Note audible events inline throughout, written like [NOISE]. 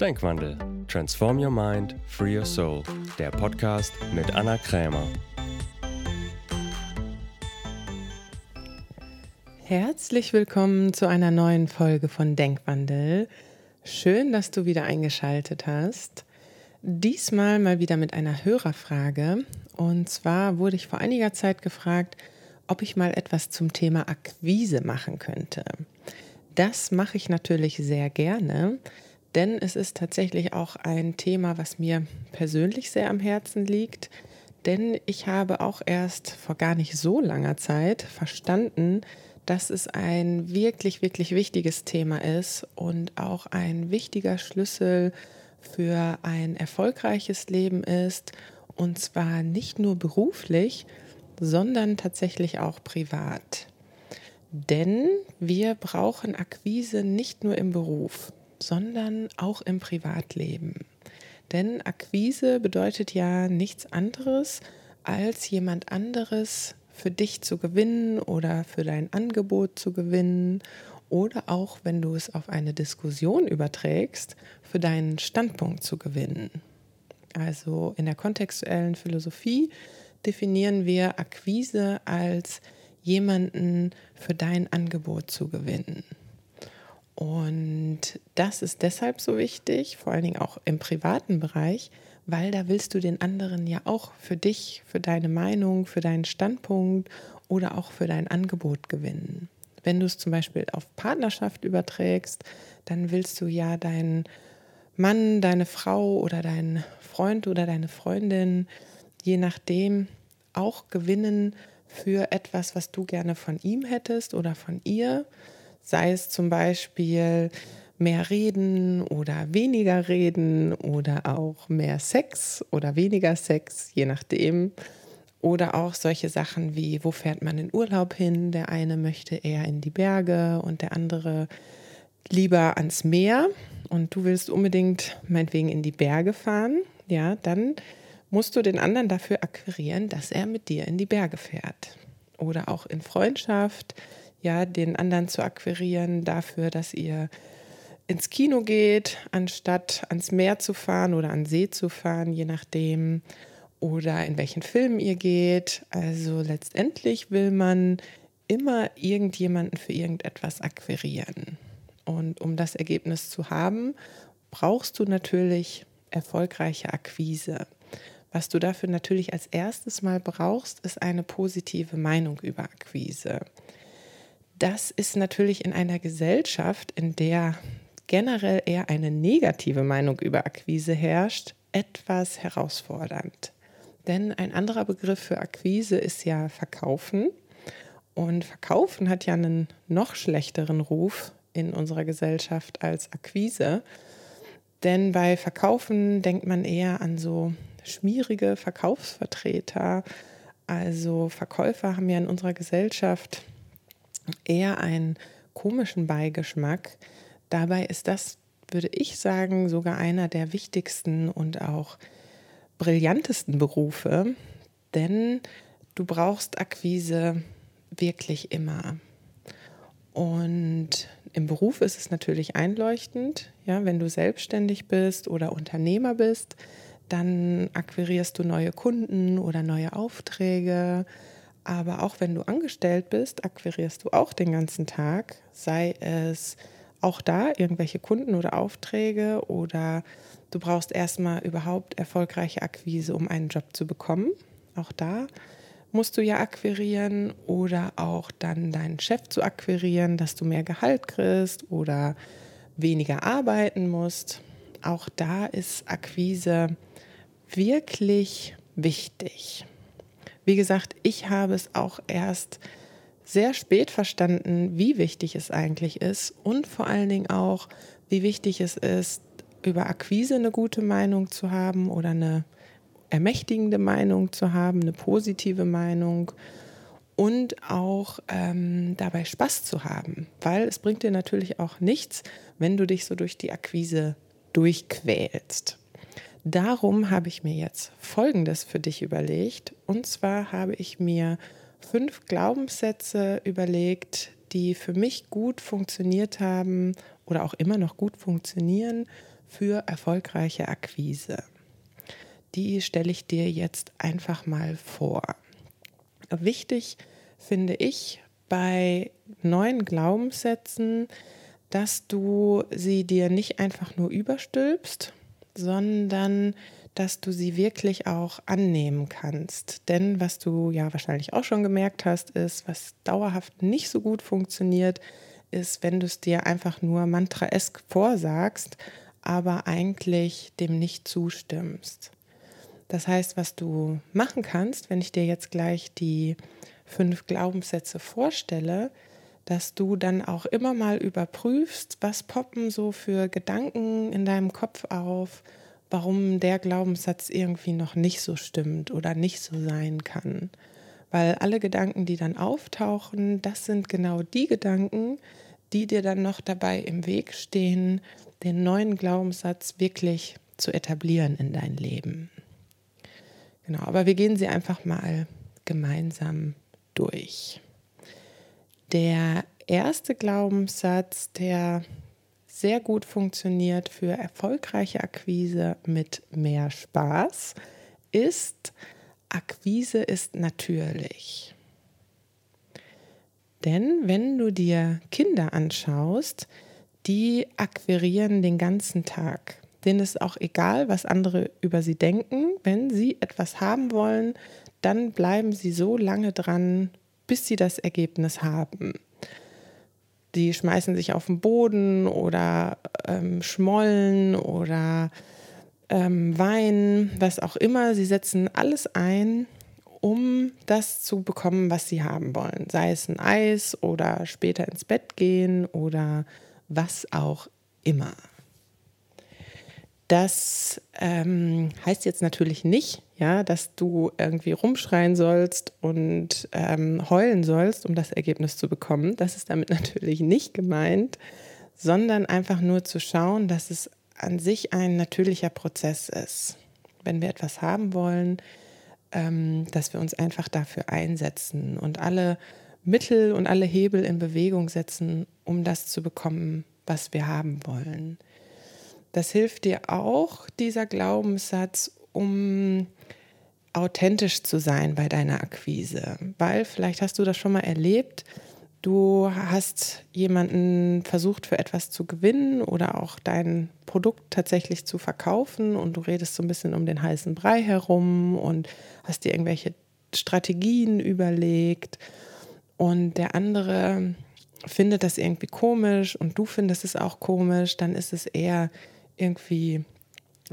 Denkwandel. Transform Your Mind, Free Your Soul. Der Podcast mit Anna Krämer. Herzlich willkommen zu einer neuen Folge von Denkwandel. Schön, dass du wieder eingeschaltet hast. Diesmal mal wieder mit einer Hörerfrage. Und zwar wurde ich vor einiger Zeit gefragt, ob ich mal etwas zum Thema Akquise machen könnte. Das mache ich natürlich sehr gerne, denn es ist tatsächlich auch ein Thema, was mir persönlich sehr am Herzen liegt. Denn ich habe auch erst vor gar nicht so langer Zeit verstanden, dass es ein wirklich, wirklich wichtiges Thema ist und auch ein wichtiger Schlüssel für ein erfolgreiches Leben ist. Und zwar nicht nur beruflich, sondern tatsächlich auch privat. Denn wir brauchen Akquise nicht nur im Beruf, sondern auch im Privatleben. Denn Akquise bedeutet ja nichts anderes, als jemand anderes für dich zu gewinnen oder für dein Angebot zu gewinnen oder auch, wenn du es auf eine Diskussion überträgst, für deinen Standpunkt zu gewinnen. Also in der kontextuellen Philosophie definieren wir Akquise als jemanden für dein Angebot zu gewinnen. Und das ist deshalb so wichtig, vor allen Dingen auch im privaten Bereich, weil da willst du den anderen ja auch für dich, für deine Meinung, für deinen Standpunkt oder auch für dein Angebot gewinnen. Wenn du es zum Beispiel auf Partnerschaft überträgst, dann willst du ja deinen Mann, deine Frau oder deinen Freund oder deine Freundin, je nachdem, auch gewinnen für etwas, was du gerne von ihm hättest oder von ihr. Sei es zum Beispiel mehr reden oder weniger reden oder auch mehr Sex oder weniger Sex, je nachdem. Oder auch solche Sachen wie, wo fährt man in Urlaub hin? Der eine möchte eher in die Berge und der andere lieber ans Meer und du willst unbedingt meinetwegen in die Berge fahren. Ja, dann musst du den anderen dafür akquirieren, dass er mit dir in die Berge fährt. Oder auch in Freundschaft, ja, den anderen zu akquirieren dafür, dass ihr ins Kino geht, anstatt ans Meer zu fahren oder an See zu fahren, je nachdem, oder in welchen Film ihr geht. Also letztendlich will man immer irgendjemanden für irgendetwas akquirieren. Und um das Ergebnis zu haben, brauchst du natürlich erfolgreiche Akquise. Was du dafür natürlich als erstes mal brauchst, ist eine positive Meinung über Akquise. Das ist natürlich in einer Gesellschaft, in der generell eher eine negative Meinung über Akquise herrscht, etwas herausfordernd. Denn ein anderer Begriff für Akquise ist ja Verkaufen. Und Verkaufen hat ja einen noch schlechteren Ruf in unserer Gesellschaft als Akquise. Denn bei Verkaufen denkt man eher an so schmierige Verkaufsvertreter. Also Verkäufer haben ja in unserer Gesellschaft eher einen komischen Beigeschmack. Dabei ist das, würde ich sagen, sogar einer der wichtigsten und auch brillantesten Berufe, denn du brauchst Akquise wirklich immer. Und im Beruf ist es natürlich einleuchtend, ja, wenn du selbstständig bist oder Unternehmer bist, dann akquirierst du neue Kunden oder neue Aufträge. Aber auch wenn du angestellt bist, akquirierst du auch den ganzen Tag, sei es auch da irgendwelche Kunden oder Aufträge oder du brauchst erstmal überhaupt erfolgreiche Akquise, um einen Job zu bekommen. Auch da musst du ja akquirieren oder auch dann deinen Chef zu akquirieren, dass du mehr Gehalt kriegst oder weniger arbeiten musst. Auch da ist Akquise wirklich wichtig. Wie gesagt, ich habe es auch erst sehr spät verstanden, wie wichtig es eigentlich ist und vor allen Dingen auch, wie wichtig es ist, über Akquise eine gute Meinung zu haben oder eine ermächtigende Meinung zu haben, eine positive Meinung und auch ähm, dabei Spaß zu haben, weil es bringt dir natürlich auch nichts, wenn du dich so durch die Akquise durchquälst. Darum habe ich mir jetzt Folgendes für dich überlegt. Und zwar habe ich mir fünf Glaubenssätze überlegt, die für mich gut funktioniert haben oder auch immer noch gut funktionieren für erfolgreiche Akquise. Die stelle ich dir jetzt einfach mal vor. Wichtig finde ich bei neuen Glaubenssätzen, dass du sie dir nicht einfach nur überstülpst, sondern dass du sie wirklich auch annehmen kannst. Denn was du ja wahrscheinlich auch schon gemerkt hast, ist, was dauerhaft nicht so gut funktioniert, ist, wenn du es dir einfach nur mantraesk vorsagst, aber eigentlich dem nicht zustimmst. Das heißt, was du machen kannst, wenn ich dir jetzt gleich die fünf Glaubenssätze vorstelle, dass du dann auch immer mal überprüfst, was poppen so für Gedanken in deinem Kopf auf, warum der Glaubenssatz irgendwie noch nicht so stimmt oder nicht so sein kann. Weil alle Gedanken, die dann auftauchen, das sind genau die Gedanken, die dir dann noch dabei im Weg stehen, den neuen Glaubenssatz wirklich zu etablieren in dein Leben. Genau, aber wir gehen sie einfach mal gemeinsam durch. Der erste Glaubenssatz, der sehr gut funktioniert für erfolgreiche Akquise mit mehr Spaß, ist, Akquise ist natürlich. Denn wenn du dir Kinder anschaust, die akquirieren den ganzen Tag. Denen ist auch egal, was andere über sie denken. Wenn sie etwas haben wollen, dann bleiben sie so lange dran, bis sie das Ergebnis haben. Die schmeißen sich auf den Boden oder ähm, schmollen oder ähm, weinen, was auch immer. Sie setzen alles ein, um das zu bekommen, was sie haben wollen. Sei es ein Eis oder später ins Bett gehen oder was auch immer. Das ähm, heißt jetzt natürlich nicht, ja, dass du irgendwie rumschreien sollst und ähm, heulen sollst, um das Ergebnis zu bekommen. Das ist damit [LAUGHS] natürlich nicht gemeint, sondern einfach nur zu schauen, dass es an sich ein natürlicher Prozess ist. Wenn wir etwas haben wollen, ähm, dass wir uns einfach dafür einsetzen und alle Mittel und alle Hebel in Bewegung setzen, um das zu bekommen, was wir haben wollen. Das hilft dir auch, dieser Glaubenssatz, um authentisch zu sein bei deiner Akquise. Weil vielleicht hast du das schon mal erlebt, du hast jemanden versucht für etwas zu gewinnen oder auch dein Produkt tatsächlich zu verkaufen und du redest so ein bisschen um den heißen Brei herum und hast dir irgendwelche Strategien überlegt und der andere findet das irgendwie komisch und du findest es auch komisch, dann ist es eher irgendwie,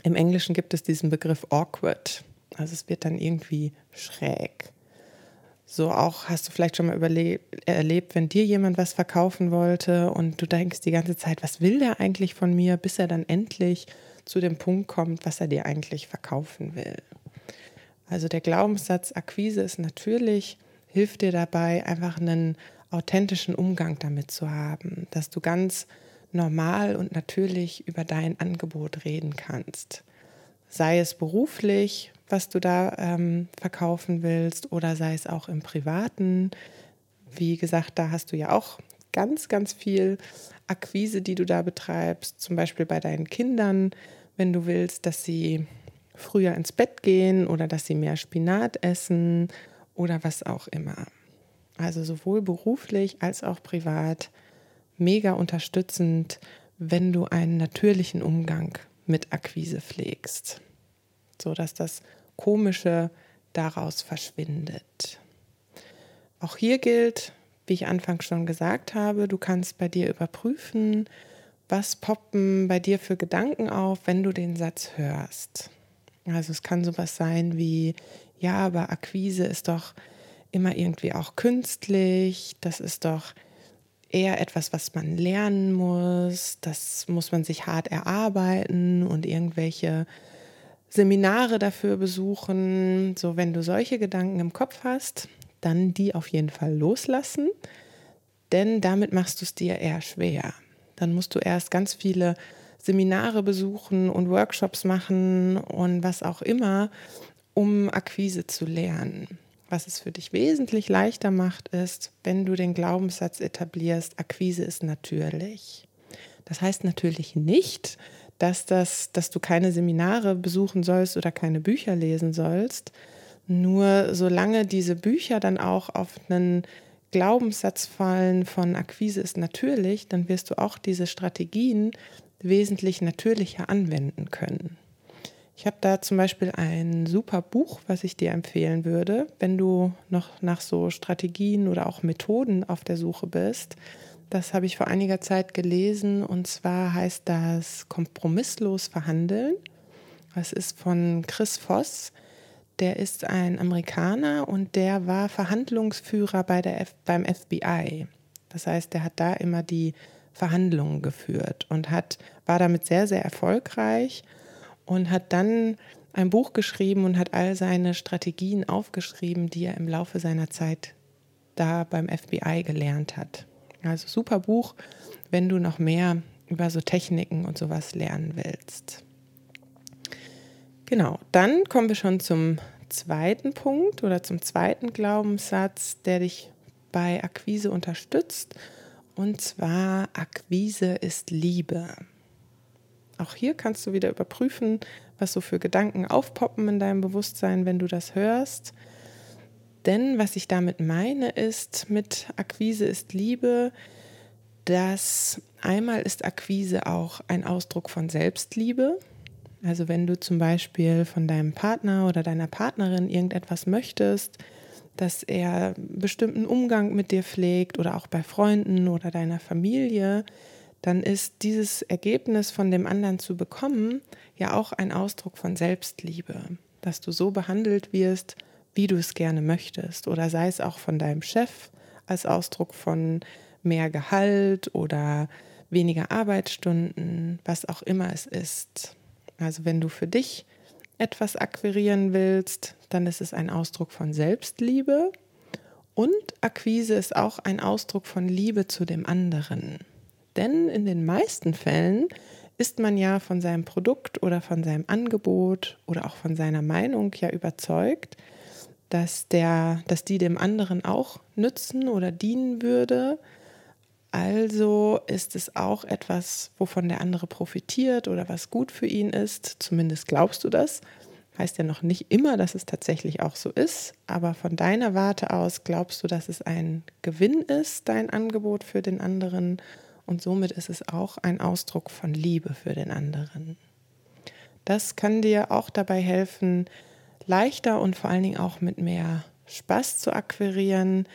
im Englischen gibt es diesen Begriff awkward. Also es wird dann irgendwie schräg. So auch hast du vielleicht schon mal erlebt, wenn dir jemand was verkaufen wollte und du denkst die ganze Zeit, was will der eigentlich von mir, bis er dann endlich zu dem Punkt kommt, was er dir eigentlich verkaufen will. Also der Glaubenssatz Akquise ist natürlich, hilft dir dabei, einfach einen authentischen Umgang damit zu haben, dass du ganz normal und natürlich über dein Angebot reden kannst. Sei es beruflich, was du da ähm, verkaufen willst, oder sei es auch im privaten. Wie gesagt, da hast du ja auch ganz, ganz viel Akquise, die du da betreibst, zum Beispiel bei deinen Kindern, wenn du willst, dass sie früher ins Bett gehen oder dass sie mehr Spinat essen oder was auch immer. Also sowohl beruflich als auch privat mega unterstützend, wenn du einen natürlichen Umgang mit Akquise pflegst, so dass das Komische daraus verschwindet. Auch hier gilt, wie ich anfangs schon gesagt habe, du kannst bei dir überprüfen, was poppen bei dir für Gedanken auf, wenn du den Satz hörst. Also es kann sowas sein wie, ja, aber Akquise ist doch immer irgendwie auch künstlich, das ist doch eher etwas, was man lernen muss. Das muss man sich hart erarbeiten und irgendwelche Seminare dafür besuchen. So, wenn du solche Gedanken im Kopf hast, dann die auf jeden Fall loslassen, denn damit machst du es dir eher schwer. Dann musst du erst ganz viele Seminare besuchen und Workshops machen und was auch immer, um Akquise zu lernen. Was es für dich wesentlich leichter macht, ist, wenn du den Glaubenssatz etablierst, Akquise ist natürlich. Das heißt natürlich nicht, dass, das, dass du keine Seminare besuchen sollst oder keine Bücher lesen sollst. Nur solange diese Bücher dann auch auf einen Glaubenssatz fallen von Akquise ist natürlich, dann wirst du auch diese Strategien wesentlich natürlicher anwenden können. Ich habe da zum Beispiel ein super Buch, was ich dir empfehlen würde, wenn du noch nach so Strategien oder auch Methoden auf der Suche bist. Das habe ich vor einiger Zeit gelesen und zwar heißt das Kompromisslos verhandeln. Das ist von Chris Voss. Der ist ein Amerikaner und der war Verhandlungsführer bei der F beim FBI. Das heißt, der hat da immer die Verhandlungen geführt und hat, war damit sehr, sehr erfolgreich und hat dann ein Buch geschrieben und hat all seine Strategien aufgeschrieben, die er im Laufe seiner Zeit da beim FBI gelernt hat. Also super Buch, wenn du noch mehr über so Techniken und sowas lernen willst. Genau, dann kommen wir schon zum zweiten Punkt oder zum zweiten Glaubenssatz, der dich bei Akquise unterstützt. Und zwar, Akquise ist Liebe. Auch hier kannst du wieder überprüfen, was so für Gedanken aufpoppen in deinem Bewusstsein, wenn du das hörst. Denn was ich damit meine, ist, mit Akquise ist Liebe, dass einmal ist Akquise auch ein Ausdruck von Selbstliebe. Also wenn du zum Beispiel von deinem Partner oder deiner Partnerin irgendetwas möchtest, dass er bestimmten Umgang mit dir pflegt oder auch bei Freunden oder deiner Familie, dann ist dieses Ergebnis von dem anderen zu bekommen ja auch ein Ausdruck von Selbstliebe, dass du so behandelt wirst, wie du es gerne möchtest oder sei es auch von deinem Chef als Ausdruck von mehr Gehalt oder weniger Arbeitsstunden, was auch immer es ist. Also wenn du für dich etwas akquirieren willst, dann ist es ein Ausdruck von Selbstliebe und Akquise ist auch ein Ausdruck von Liebe zu dem anderen. Denn in den meisten Fällen ist man ja von seinem Produkt oder von seinem Angebot oder auch von seiner Meinung ja überzeugt, dass, der, dass die dem anderen auch nützen oder dienen würde also ist es auch etwas, wovon der andere profitiert oder was gut für ihn ist. Zumindest glaubst du das. Heißt ja noch nicht immer, dass es tatsächlich auch so ist, aber von deiner Warte aus glaubst du, dass es ein Gewinn ist, dein Angebot für den anderen und somit ist es auch ein Ausdruck von Liebe für den anderen. Das kann dir auch dabei helfen, leichter und vor allen Dingen auch mit mehr Spaß zu akquirieren,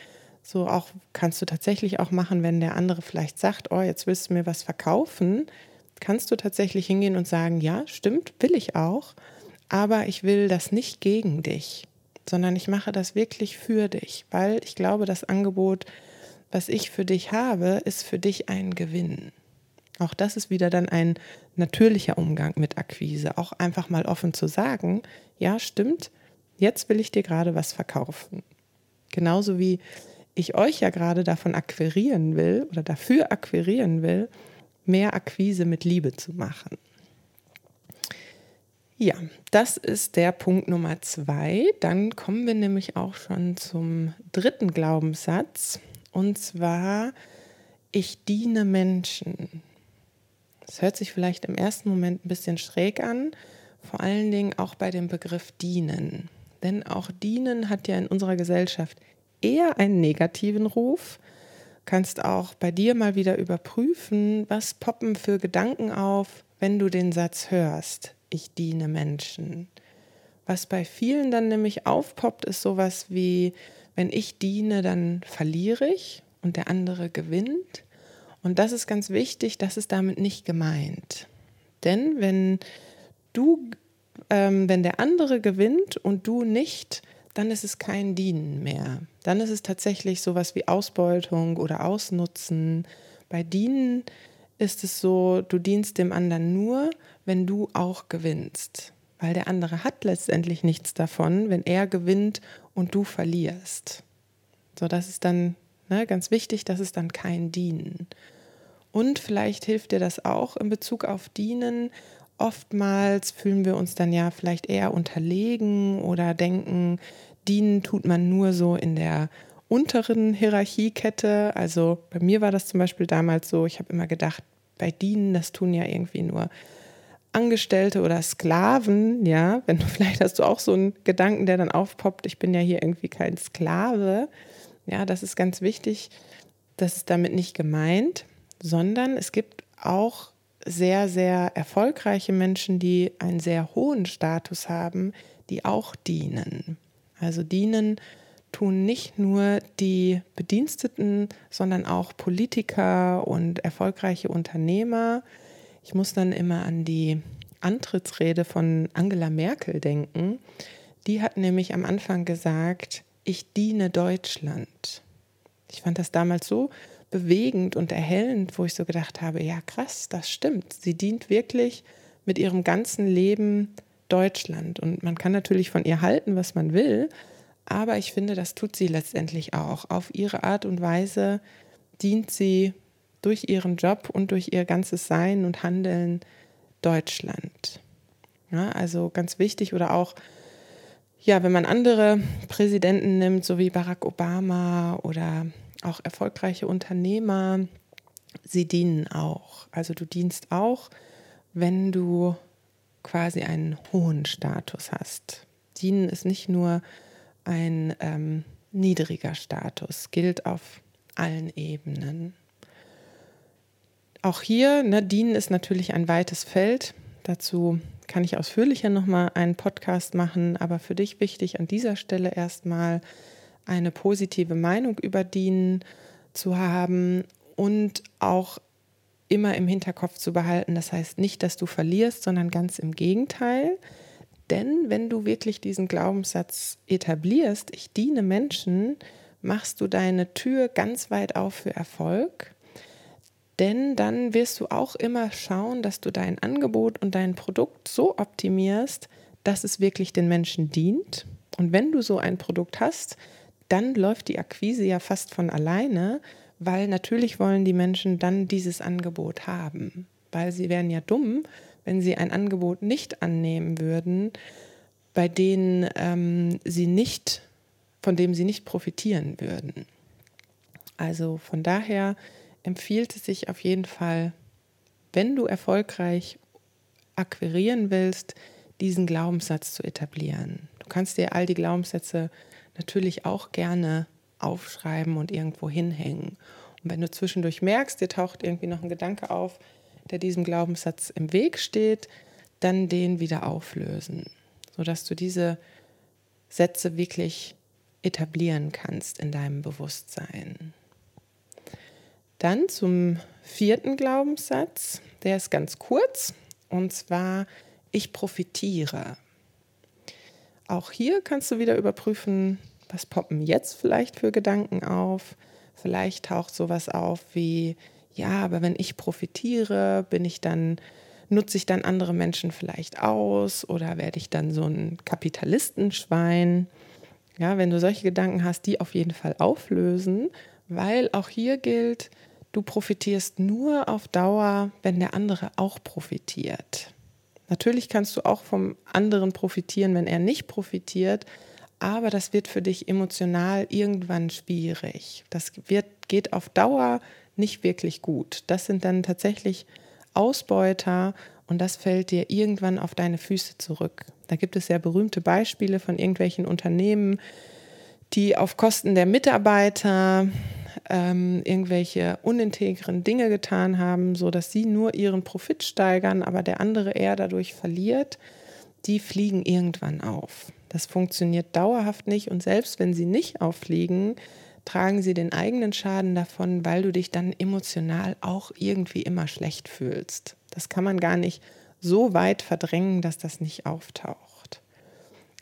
so auch kannst du tatsächlich auch machen, wenn der andere vielleicht sagt, oh, jetzt willst du mir was verkaufen, kannst du tatsächlich hingehen und sagen, ja, stimmt, will ich auch, aber ich will das nicht gegen dich, sondern ich mache das wirklich für dich, weil ich glaube, das Angebot, was ich für dich habe, ist für dich ein Gewinn. Auch das ist wieder dann ein natürlicher Umgang mit Akquise, auch einfach mal offen zu sagen, ja, stimmt, jetzt will ich dir gerade was verkaufen. Genauso wie ich euch ja gerade davon akquirieren will oder dafür akquirieren will, mehr Akquise mit Liebe zu machen. Ja, das ist der Punkt Nummer zwei. Dann kommen wir nämlich auch schon zum dritten Glaubenssatz. Und zwar, ich diene Menschen. Das hört sich vielleicht im ersten Moment ein bisschen schräg an, vor allen Dingen auch bei dem Begriff dienen. Denn auch dienen hat ja in unserer Gesellschaft eher einen negativen Ruf. Kannst auch bei dir mal wieder überprüfen, was poppen für Gedanken auf, wenn du den Satz hörst, ich diene Menschen. Was bei vielen dann nämlich aufpoppt, ist sowas wie, wenn ich diene, dann verliere ich und der andere gewinnt. Und das ist ganz wichtig, das ist damit nicht gemeint. Denn wenn du, ähm, wenn der andere gewinnt und du nicht, dann ist es kein Dienen mehr. Dann ist es tatsächlich sowas wie Ausbeutung oder Ausnutzen. Bei Dienen ist es so, du dienst dem anderen nur, wenn du auch gewinnst. Weil der andere hat letztendlich nichts davon, wenn er gewinnt und du verlierst. So, das ist dann ne, ganz wichtig, das ist dann kein Dienen. Und vielleicht hilft dir das auch in Bezug auf Dienen. Oftmals fühlen wir uns dann ja vielleicht eher unterlegen oder denken, dienen tut man nur so in der unteren Hierarchiekette. Also bei mir war das zum Beispiel damals so, ich habe immer gedacht, bei dienen, das tun ja irgendwie nur Angestellte oder Sklaven, ja, wenn du [LAUGHS] vielleicht hast du auch so einen Gedanken, der dann aufpoppt, ich bin ja hier irgendwie kein Sklave. Ja, das ist ganz wichtig. Das ist damit nicht gemeint, sondern es gibt auch sehr, sehr erfolgreiche Menschen, die einen sehr hohen Status haben, die auch dienen. Also dienen tun nicht nur die Bediensteten, sondern auch Politiker und erfolgreiche Unternehmer. Ich muss dann immer an die Antrittsrede von Angela Merkel denken. Die hat nämlich am Anfang gesagt, ich diene Deutschland. Ich fand das damals so bewegend und erhellend, wo ich so gedacht habe, ja krass, das stimmt. Sie dient wirklich mit ihrem ganzen Leben Deutschland. Und man kann natürlich von ihr halten, was man will, aber ich finde, das tut sie letztendlich auch. Auf ihre Art und Weise dient sie durch ihren Job und durch ihr ganzes Sein und Handeln Deutschland. Ja, also ganz wichtig oder auch, ja, wenn man andere Präsidenten nimmt, so wie Barack Obama oder auch erfolgreiche Unternehmer, sie dienen auch. Also du dienst auch, wenn du quasi einen hohen Status hast. Dienen ist nicht nur ein ähm, niedriger Status, gilt auf allen Ebenen. Auch hier, ne, Dienen ist natürlich ein weites Feld. Dazu kann ich ausführlicher nochmal einen Podcast machen, aber für dich wichtig an dieser Stelle erstmal eine positive Meinung über Dienen zu haben und auch immer im Hinterkopf zu behalten. Das heißt nicht, dass du verlierst, sondern ganz im Gegenteil. Denn wenn du wirklich diesen Glaubenssatz etablierst, ich diene Menschen, machst du deine Tür ganz weit auf für Erfolg. Denn dann wirst du auch immer schauen, dass du dein Angebot und dein Produkt so optimierst, dass es wirklich den Menschen dient. Und wenn du so ein Produkt hast, dann läuft die Akquise ja fast von alleine, weil natürlich wollen die Menschen dann dieses Angebot haben, weil sie wären ja dumm, wenn sie ein Angebot nicht annehmen würden, bei denen ähm, sie nicht, von dem sie nicht profitieren würden. Also von daher empfiehlt es sich auf jeden Fall, wenn du erfolgreich akquirieren willst, diesen Glaubenssatz zu etablieren. Du kannst dir all die Glaubenssätze natürlich auch gerne aufschreiben und irgendwo hinhängen. Und wenn du zwischendurch merkst, dir taucht irgendwie noch ein Gedanke auf, der diesem Glaubenssatz im Weg steht, dann den wieder auflösen, sodass du diese Sätze wirklich etablieren kannst in deinem Bewusstsein. Dann zum vierten Glaubenssatz, der ist ganz kurz, und zwar, ich profitiere. Auch hier kannst du wieder überprüfen, was poppen jetzt vielleicht für Gedanken auf. Vielleicht taucht sowas auf wie, ja, aber wenn ich profitiere, bin ich dann, nutze ich dann andere Menschen vielleicht aus oder werde ich dann so ein Kapitalistenschwein? Ja, wenn du solche Gedanken hast, die auf jeden Fall auflösen, weil auch hier gilt, du profitierst nur auf Dauer, wenn der andere auch profitiert. Natürlich kannst du auch vom anderen profitieren, wenn er nicht profitiert, aber das wird für dich emotional irgendwann schwierig. Das wird, geht auf Dauer nicht wirklich gut. Das sind dann tatsächlich Ausbeuter und das fällt dir irgendwann auf deine Füße zurück. Da gibt es sehr berühmte Beispiele von irgendwelchen Unternehmen, die auf Kosten der Mitarbeiter ähm, irgendwelche unintegren Dinge getan haben, sodass sie nur ihren Profit steigern, aber der andere eher dadurch verliert, die fliegen irgendwann auf. Das funktioniert dauerhaft nicht und selbst wenn sie nicht auffliegen, tragen sie den eigenen Schaden davon, weil du dich dann emotional auch irgendwie immer schlecht fühlst. Das kann man gar nicht so weit verdrängen, dass das nicht auftaucht.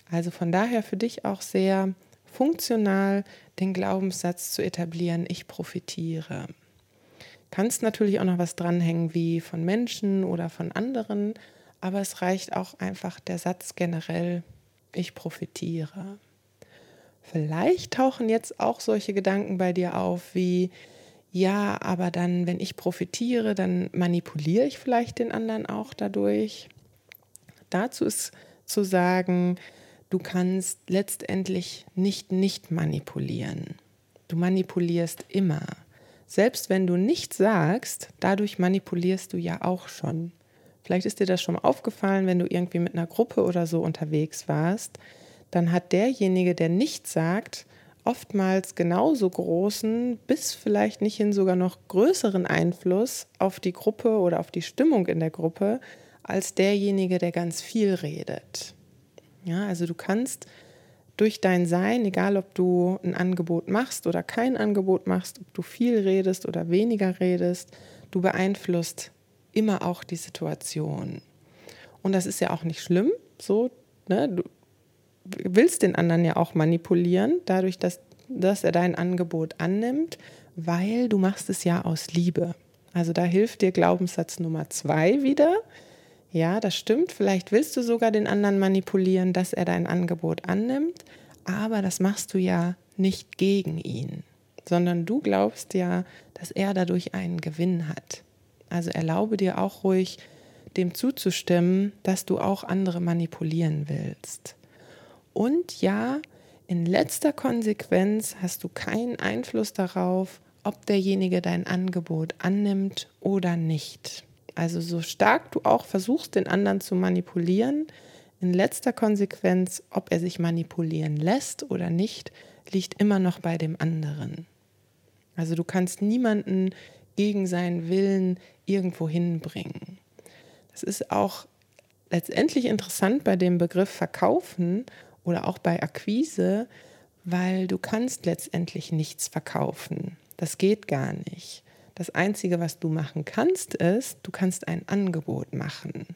Also von daher für dich auch sehr funktional den Glaubenssatz zu etablieren, ich profitiere. Kannst natürlich auch noch was dranhängen wie von Menschen oder von anderen, aber es reicht auch einfach der Satz generell, ich profitiere. Vielleicht tauchen jetzt auch solche Gedanken bei dir auf wie, ja, aber dann, wenn ich profitiere, dann manipuliere ich vielleicht den anderen auch dadurch. Dazu ist zu sagen, du kannst letztendlich nicht nicht manipulieren. Du manipulierst immer. Selbst wenn du nichts sagst, dadurch manipulierst du ja auch schon. Vielleicht ist dir das schon aufgefallen, wenn du irgendwie mit einer Gruppe oder so unterwegs warst, dann hat derjenige, der nichts sagt, oftmals genauso großen, bis vielleicht nicht hin sogar noch größeren Einfluss auf die Gruppe oder auf die Stimmung in der Gruppe, als derjenige, der ganz viel redet. Ja, also du kannst durch dein Sein, egal ob du ein Angebot machst oder kein Angebot machst, ob du viel redest oder weniger redest, du beeinflusst immer auch die Situation. Und das ist ja auch nicht schlimm, so, ne? Du willst den anderen ja auch manipulieren, dadurch, dass, dass er dein Angebot annimmt, weil du machst es ja aus Liebe. Also da hilft dir Glaubenssatz Nummer zwei wieder. Ja, das stimmt. Vielleicht willst du sogar den anderen manipulieren, dass er dein Angebot annimmt, aber das machst du ja nicht gegen ihn, sondern du glaubst ja, dass er dadurch einen Gewinn hat. Also erlaube dir auch ruhig, dem zuzustimmen, dass du auch andere manipulieren willst. Und ja, in letzter Konsequenz hast du keinen Einfluss darauf, ob derjenige dein Angebot annimmt oder nicht. Also so stark du auch versuchst, den anderen zu manipulieren, in letzter Konsequenz, ob er sich manipulieren lässt oder nicht, liegt immer noch bei dem anderen. Also du kannst niemanden gegen seinen Willen irgendwo hinbringen. Das ist auch letztendlich interessant bei dem Begriff Verkaufen oder auch bei Akquise, weil du kannst letztendlich nichts verkaufen. Das geht gar nicht. Das Einzige, was du machen kannst, ist, du kannst ein Angebot machen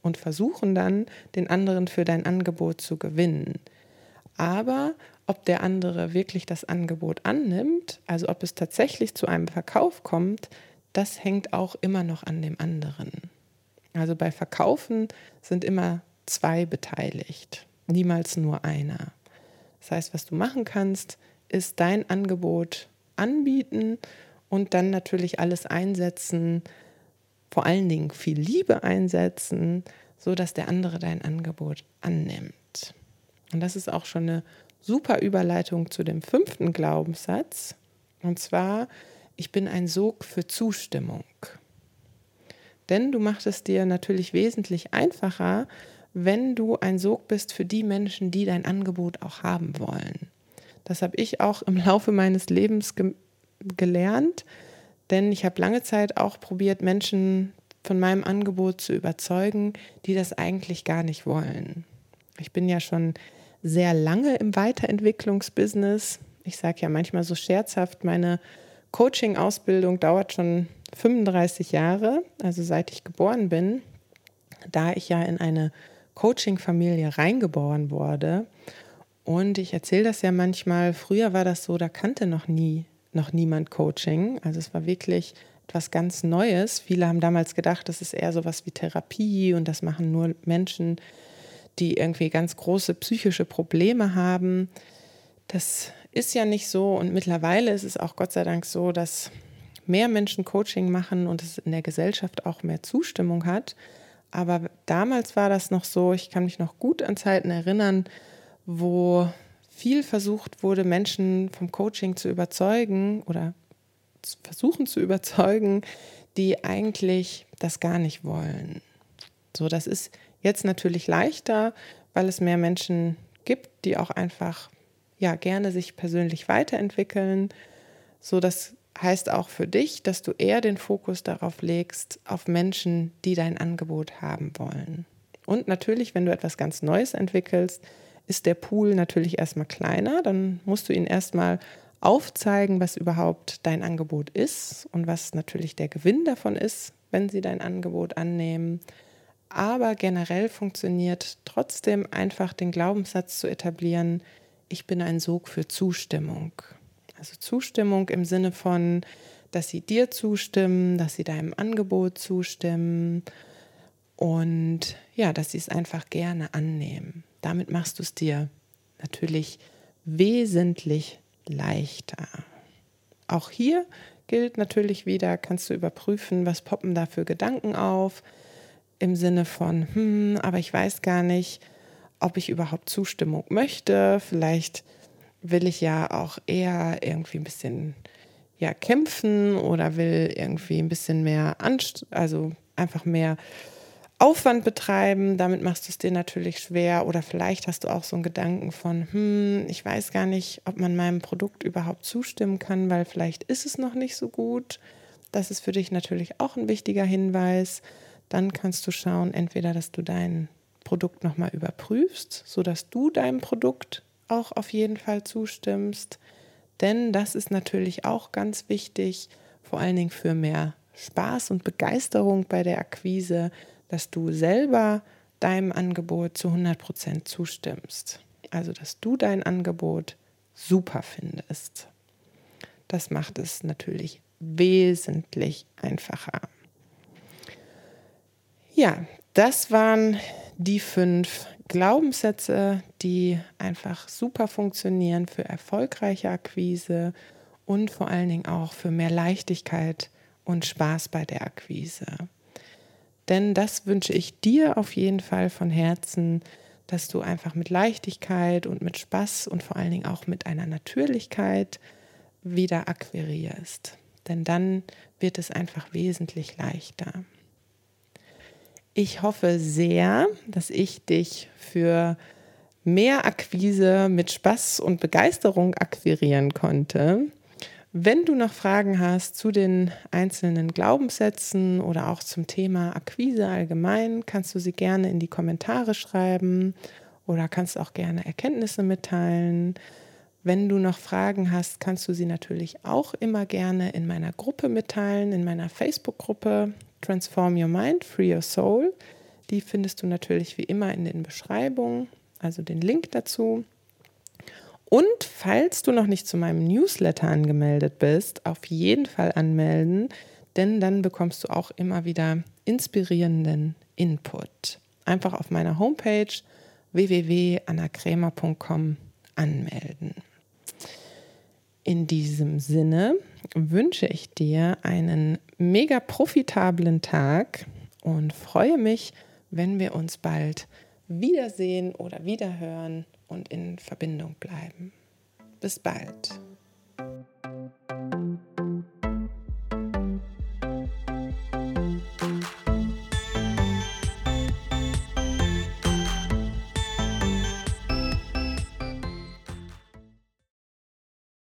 und versuchen dann, den anderen für dein Angebot zu gewinnen. Aber ob der andere wirklich das Angebot annimmt, also ob es tatsächlich zu einem Verkauf kommt, das hängt auch immer noch an dem anderen. Also bei Verkaufen sind immer zwei beteiligt, niemals nur einer. Das heißt, was du machen kannst, ist dein Angebot anbieten und dann natürlich alles einsetzen, vor allen Dingen viel Liebe einsetzen, so dass der andere dein Angebot annimmt. Und das ist auch schon eine super Überleitung zu dem fünften Glaubenssatz. Und zwar, ich bin ein Sog für Zustimmung. Denn du machst es dir natürlich wesentlich einfacher, wenn du ein Sog bist für die Menschen, die dein Angebot auch haben wollen. Das habe ich auch im Laufe meines Lebens gelernt, denn ich habe lange Zeit auch probiert, Menschen von meinem Angebot zu überzeugen, die das eigentlich gar nicht wollen. Ich bin ja schon sehr lange im Weiterentwicklungsbusiness. Ich sage ja manchmal so scherzhaft, meine Coaching-Ausbildung dauert schon 35 Jahre, also seit ich geboren bin, da ich ja in eine Coaching-Familie reingeboren wurde. Und ich erzähle das ja manchmal, früher war das so, da kannte noch nie noch niemand Coaching. Also es war wirklich etwas ganz Neues. Viele haben damals gedacht, das ist eher so was wie Therapie und das machen nur Menschen, die irgendwie ganz große psychische Probleme haben. Das ist ja nicht so und mittlerweile ist es auch Gott sei Dank so, dass mehr Menschen Coaching machen und es in der Gesellschaft auch mehr Zustimmung hat. Aber damals war das noch so, ich kann mich noch gut an Zeiten erinnern, wo viel versucht wurde, Menschen vom Coaching zu überzeugen oder zu versuchen zu überzeugen, die eigentlich das gar nicht wollen. So, das ist jetzt natürlich leichter, weil es mehr Menschen gibt, die auch einfach ja gerne sich persönlich weiterentwickeln. So, das heißt auch für dich, dass du eher den Fokus darauf legst, auf Menschen, die dein Angebot haben wollen. Und natürlich, wenn du etwas ganz Neues entwickelst, ist der Pool natürlich erstmal kleiner. Dann musst du ihn erstmal aufzeigen, was überhaupt dein Angebot ist und was natürlich der Gewinn davon ist, wenn sie dein Angebot annehmen. Aber generell funktioniert trotzdem einfach den Glaubenssatz zu etablieren, ich bin ein Sog für Zustimmung. Also Zustimmung im Sinne von, dass sie dir zustimmen, dass sie deinem Angebot zustimmen und ja, dass sie es einfach gerne annehmen. Damit machst du es dir natürlich wesentlich leichter. Auch hier gilt natürlich wieder, kannst du überprüfen, was poppen da für Gedanken auf, im Sinne von, hm, aber ich weiß gar nicht, ob ich überhaupt Zustimmung möchte. Vielleicht will ich ja auch eher irgendwie ein bisschen ja, kämpfen oder will irgendwie ein bisschen mehr, Anst also einfach mehr Aufwand betreiben, damit machst du es dir natürlich schwer oder vielleicht hast du auch so einen Gedanken von, hm, ich weiß gar nicht, ob man meinem Produkt überhaupt zustimmen kann, weil vielleicht ist es noch nicht so gut. Das ist für dich natürlich auch ein wichtiger Hinweis. Dann kannst du schauen, entweder, dass du dein Produkt nochmal überprüfst, sodass du deinem Produkt auch auf jeden Fall zustimmst. Denn das ist natürlich auch ganz wichtig, vor allen Dingen für mehr Spaß und Begeisterung bei der Akquise, dass du selber deinem Angebot zu 100% zustimmst. Also, dass du dein Angebot super findest. Das macht es natürlich wesentlich einfacher. Ja, das waren die fünf Glaubenssätze, die einfach super funktionieren für erfolgreiche Akquise und vor allen Dingen auch für mehr Leichtigkeit und Spaß bei der Akquise. Denn das wünsche ich dir auf jeden Fall von Herzen, dass du einfach mit Leichtigkeit und mit Spaß und vor allen Dingen auch mit einer Natürlichkeit wieder akquirierst. Denn dann wird es einfach wesentlich leichter. Ich hoffe sehr, dass ich dich für mehr Akquise mit Spaß und Begeisterung akquirieren konnte. Wenn du noch Fragen hast zu den einzelnen Glaubenssätzen oder auch zum Thema Akquise allgemein, kannst du sie gerne in die Kommentare schreiben oder kannst auch gerne Erkenntnisse mitteilen. Wenn du noch Fragen hast, kannst du sie natürlich auch immer gerne in meiner Gruppe mitteilen, in meiner Facebook-Gruppe Transform Your Mind, Free Your Soul. Die findest du natürlich wie immer in den Beschreibungen, also den Link dazu. Und falls du noch nicht zu meinem Newsletter angemeldet bist, auf jeden Fall anmelden, denn dann bekommst du auch immer wieder inspirierenden Input. Einfach auf meiner Homepage www.annakrämer.com anmelden. In diesem Sinne wünsche ich dir einen mega profitablen Tag und freue mich, wenn wir uns bald wiedersehen oder wiederhören und in Verbindung bleiben. Bis bald.